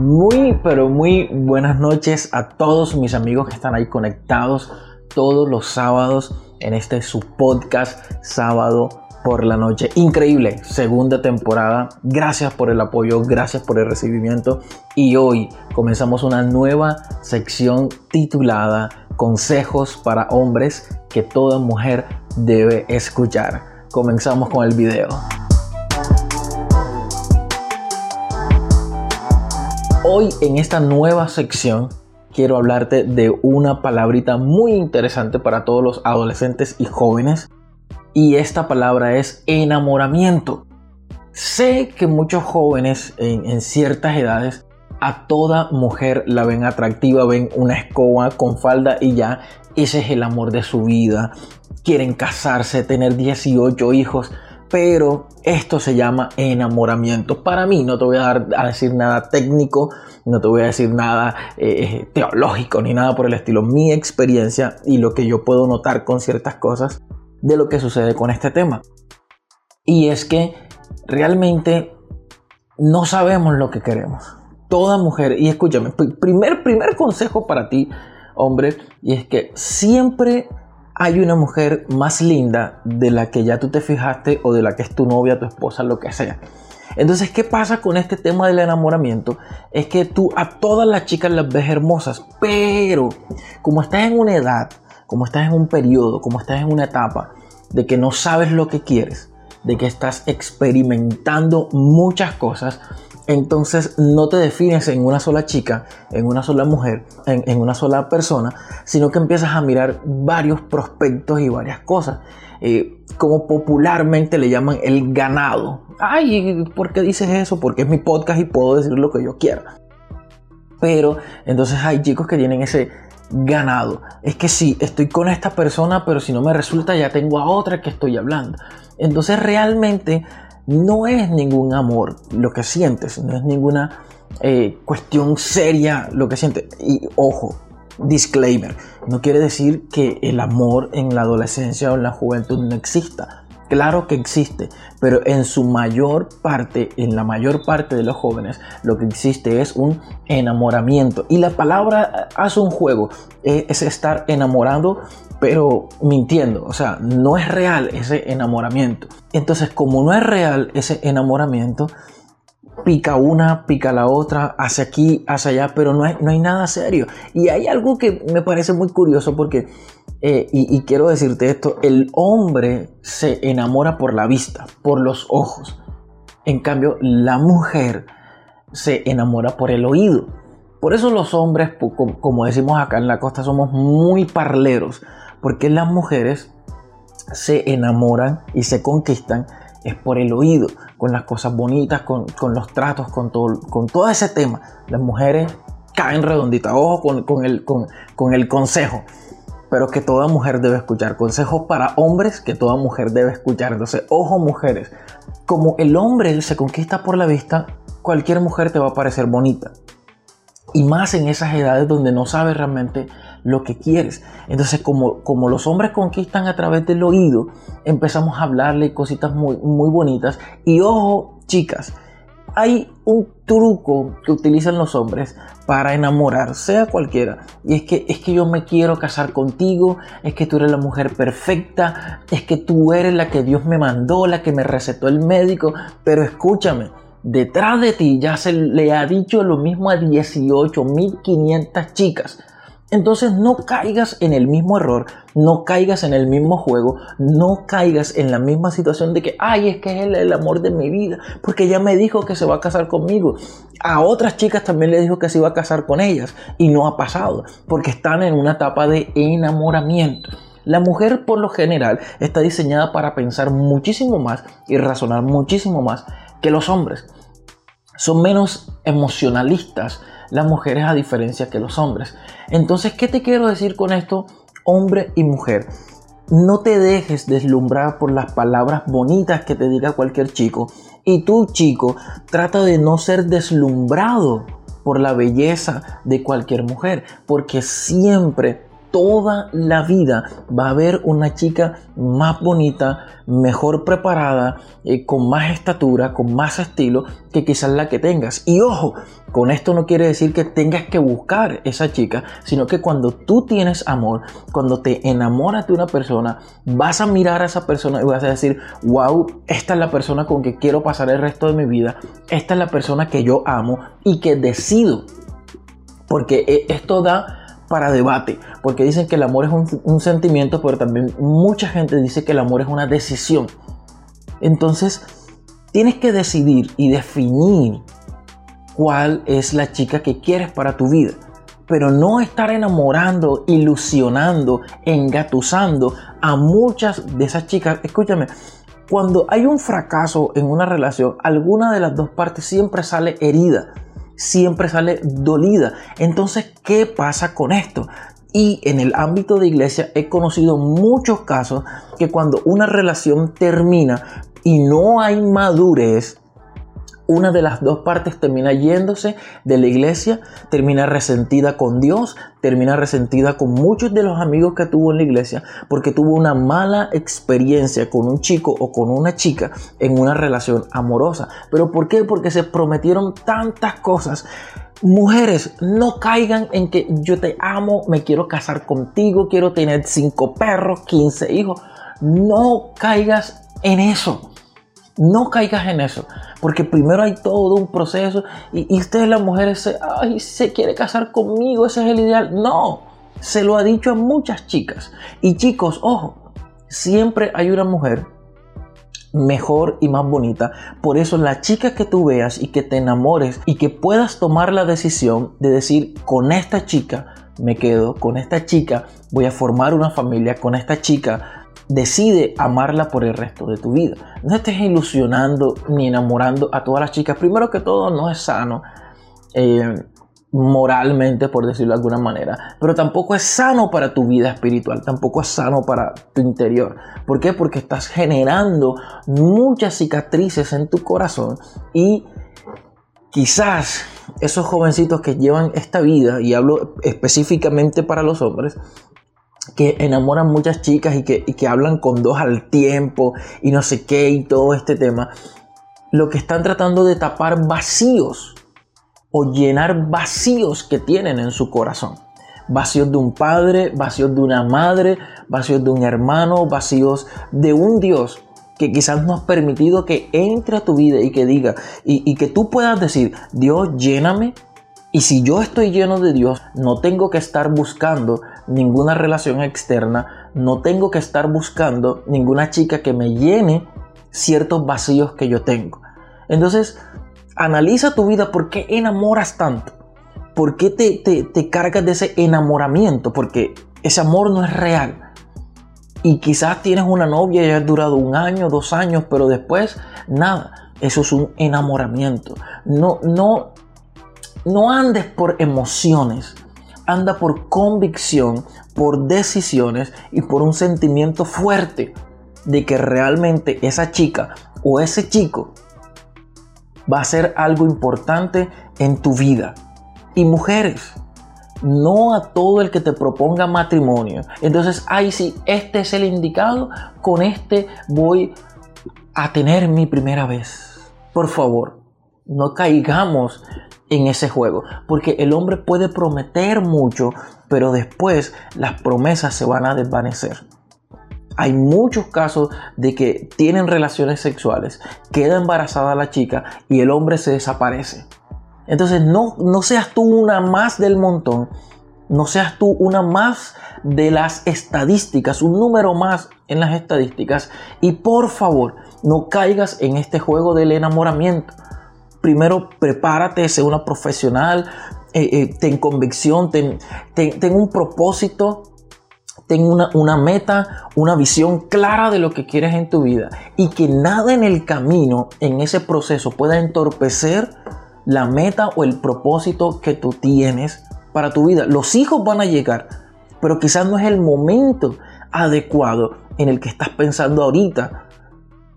Muy, pero muy buenas noches a todos mis amigos que están ahí conectados todos los sábados en este su podcast Sábado por la Noche. Increíble, segunda temporada. Gracias por el apoyo, gracias por el recibimiento. Y hoy comenzamos una nueva sección titulada Consejos para hombres que toda mujer debe escuchar. Comenzamos con el video. Hoy en esta nueva sección quiero hablarte de una palabrita muy interesante para todos los adolescentes y jóvenes y esta palabra es enamoramiento. Sé que muchos jóvenes en, ciertas edades a toda mujer la ven atractiva, ven una escoba con falda y ya ese es el amor de su vida. Quieren casarse, tener 18 hijos pero esto se llama enamoramiento. Para mí, no te voy a, dar, a decir nada técnico, no te voy a decir nada eh, teológico ni nada por el estilo. Mi experiencia y lo que yo puedo notar con ciertas cosas de lo que sucede con este tema. Y es que realmente no sabemos lo que queremos. Toda mujer, y escúchame, primer, primer consejo para ti, hombre, y es que siempre hay una mujer más linda de la que ya tú te fijaste o de la que es tu novia, tu esposa, lo que sea. Entonces, ¿qué pasa con este tema del enamoramiento? Es que tú a todas las chicas las ves hermosas, pero como estás en una edad, como estás en un periodo, como estás en una etapa de que no sabes lo que quieres, de que estás experimentando muchas cosas, entonces no te defines en una sola chica, en una sola mujer, en, una sola persona, sino que empiezas a mirar varios prospectos y varias cosas. Eh, como popularmente le llaman el ganado. Ay, ¿por qué dices eso? Porque es mi podcast y puedo decir lo que yo quiera. Pero entonces hay chicos que tienen ese ganado. Es que sí, estoy con esta persona, pero si no me resulta ya tengo a otra que estoy hablando. Entonces realmente no es ningún amor lo que sientes, no es ninguna eh, cuestión seria lo que sientes. Y ojo, disclaimer, no quiere decir que el amor en la adolescencia o en la juventud no exista. Claro que existe, pero en su mayor parte, en la mayor parte de los jóvenes, lo que existe es un enamoramiento. Y la palabra hace un juego, es estar enamorado pero mintiendo, o sea, no es real ese enamoramiento. Entonces, como no es real ese enamoramiento, pica una, pica la otra, hacia aquí, hacia allá, pero no hay, no hay nada serio. Y hay algo que me parece muy curioso porque, eh, y, y quiero decirte esto, el hombre se enamora por la vista, por los ojos. En cambio, la mujer se enamora por el oído. Por eso los hombres, como decimos acá en la costa, somos muy parleros porque las mujeres se enamoran y se conquistan es por el oído, con las cosas bonitas, con, los tratos, con todo, con todo ese tema. Las mujeres caen redonditas, ojo con, el, con, con el consejo, pero que toda mujer debe escuchar. Consejos para hombres que toda mujer debe escuchar. Entonces, ojo mujeres, como el hombre se conquista por la vista, cualquier mujer te va a parecer bonita. Y más en esas edades donde no sabes realmente lo que quieres. Entonces, como, como los hombres conquistan a través del oído, empezamos a hablarle cositas muy, muy bonitas. Y ojo, chicas, hay un truco que utilizan los hombres para enamorar, sea cualquiera. Y es que es que yo me quiero casar contigo, es que tú eres la mujer perfecta, es que tú eres la que Dios me mandó, la que me recetó el médico. Pero escúchame, detrás de ti ya se le ha dicho lo mismo a 18.500 chicas. Entonces no caigas en el mismo error, no caigas en el mismo juego, no caigas en la misma situación de que, ay, es que es el, amor de mi vida, porque ella me dijo que se va a casar conmigo. A otras chicas también le dijo que se iba a casar con ellas y no ha pasado, porque están en una etapa de enamoramiento. La mujer por lo general está diseñada para pensar muchísimo más y razonar muchísimo más que los hombres. Son menos emocionalistas las mujeres a diferencia que los hombres. Entonces, ¿qué te quiero decir con esto, hombre y mujer? No te dejes deslumbrar por las palabras bonitas que te diga cualquier chico. Y tú, chico, trata de no ser deslumbrado por la belleza de cualquier mujer, porque siempre toda la vida va a haber una chica más bonita, mejor preparada, eh, con más estatura, con más estilo que quizás la que tengas. Y ojo, con esto no quiere decir que tengas que buscar esa chica, sino que cuando tú tienes amor, cuando te enamoras de una persona, vas a mirar a esa persona y vas a decir, wow, esta es la persona con que quiero pasar el resto de mi vida, esta es la persona que yo amo y que decido. Porque eh, esto da para debate, porque dicen que el amor es un, sentimiento, pero también mucha gente dice que el amor es una decisión. Entonces, tienes que decidir y definir cuál es la chica que quieres para tu vida. Pero no estar enamorando, ilusionando, engatusando a muchas de esas chicas. Escúchame, cuando hay un fracaso en una relación, alguna de las dos partes siempre sale herida siempre sale dolida. Entonces, ¿qué pasa con esto? Y en el ámbito de iglesia he conocido muchos casos que cuando una relación termina y no hay madurez, una de las dos partes termina yéndose de la iglesia, termina resentida con Dios, termina resentida con muchos de los amigos que tuvo en la iglesia, porque tuvo una mala experiencia con un chico o con una chica en una relación amorosa. ¿Pero por qué? Porque se prometieron tantas cosas. Mujeres, no caigan en que yo te amo, me quiero casar contigo, quiero tener cinco perros, 15 hijos. No caigas en eso. No caigas en eso, porque primero hay todo un proceso y, y usted, la mujer, se, ay, se quiere casar conmigo, ese es el ideal. No, se lo ha dicho a muchas chicas. Y chicos, ojo, siempre hay una mujer mejor y más bonita. Por eso la chica que tú veas y que te enamores y que puedas tomar la decisión de decir, con esta chica me quedo, con esta chica voy a formar una familia, con esta chica decide amarla por el resto de tu vida. No estés ilusionando ni enamorando a todas las chicas. Primero que todo, no es sano. Eh, moralmente, por decirlo de alguna manera, pero tampoco es sano para tu vida espiritual, tampoco es sano para tu interior. ¿Por qué? Porque estás generando muchas cicatrices en tu corazón y quizás esos jovencitos que llevan esta vida, y hablo específicamente para los hombres, que enamoran muchas chicas y que, hablan con dos al tiempo y no sé qué y todo este tema, lo que están tratando de tapar vacíos o llenar vacíos que tienen en su corazón. Vacíos de un padre, vacíos de una madre, vacíos de un hermano, vacíos de un Dios que quizás no has permitido que entre a tu vida y que diga, y, y que tú puedas decir, Dios, lléname y si yo estoy lleno de Dios, no tengo que estar buscando ninguna relación externa, no tengo que estar buscando ninguna chica que me llene ciertos vacíos que yo tengo. Entonces, analiza tu vida, ¿por qué enamoras tanto? ¿Por qué te, te, cargas de ese enamoramiento? Porque ese amor no es real. Y quizás tienes una novia y has durado un año, dos años, pero después nada. Eso es un enamoramiento. No, no, no andes por emociones, anda por convicción, por decisiones y por un sentimiento fuerte de que realmente esa chica o ese chico va a ser algo importante en tu vida. Y mujeres, no a todo el que te proponga matrimonio. Entonces, ay, si este es el indicado, con este voy a tener mi primera vez. Por favor, no caigamos en ese juego. Porque el hombre puede prometer mucho, pero después las promesas se van a desvanecer. Hay muchos casos de que tienen relaciones sexuales, queda embarazada la chica y el hombre se desaparece. Entonces no, no seas tú una más del montón, no seas tú una más de las estadísticas, un número más en las estadísticas y por favor no caigas en este juego del enamoramiento primero prepárate, sé una profesional, eh, eh, ten convicción, ten, un propósito, ten una, una, meta, una visión clara de lo que quieres en tu vida y que nada en el camino, en ese proceso, pueda entorpecer la meta o el propósito que tú tienes para tu vida. Los hijos van a llegar, pero quizás no es el momento adecuado en el que estás pensando ahorita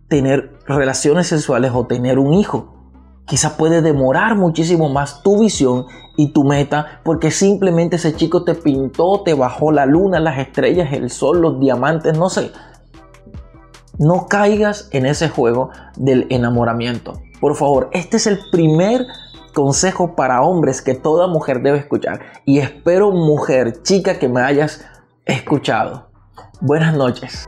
tener relaciones sexuales o tener un hijo. Quizá puede demorar muchísimo más tu visión y tu meta porque simplemente ese chico te pintó, te bajó la luna, las estrellas, el sol, los diamantes, no sé. No caigas en ese juego del enamoramiento. Por favor, este es el primer consejo para hombres que toda mujer debe escuchar. Y espero, mujer, chica, que me hayas escuchado. Buenas noches.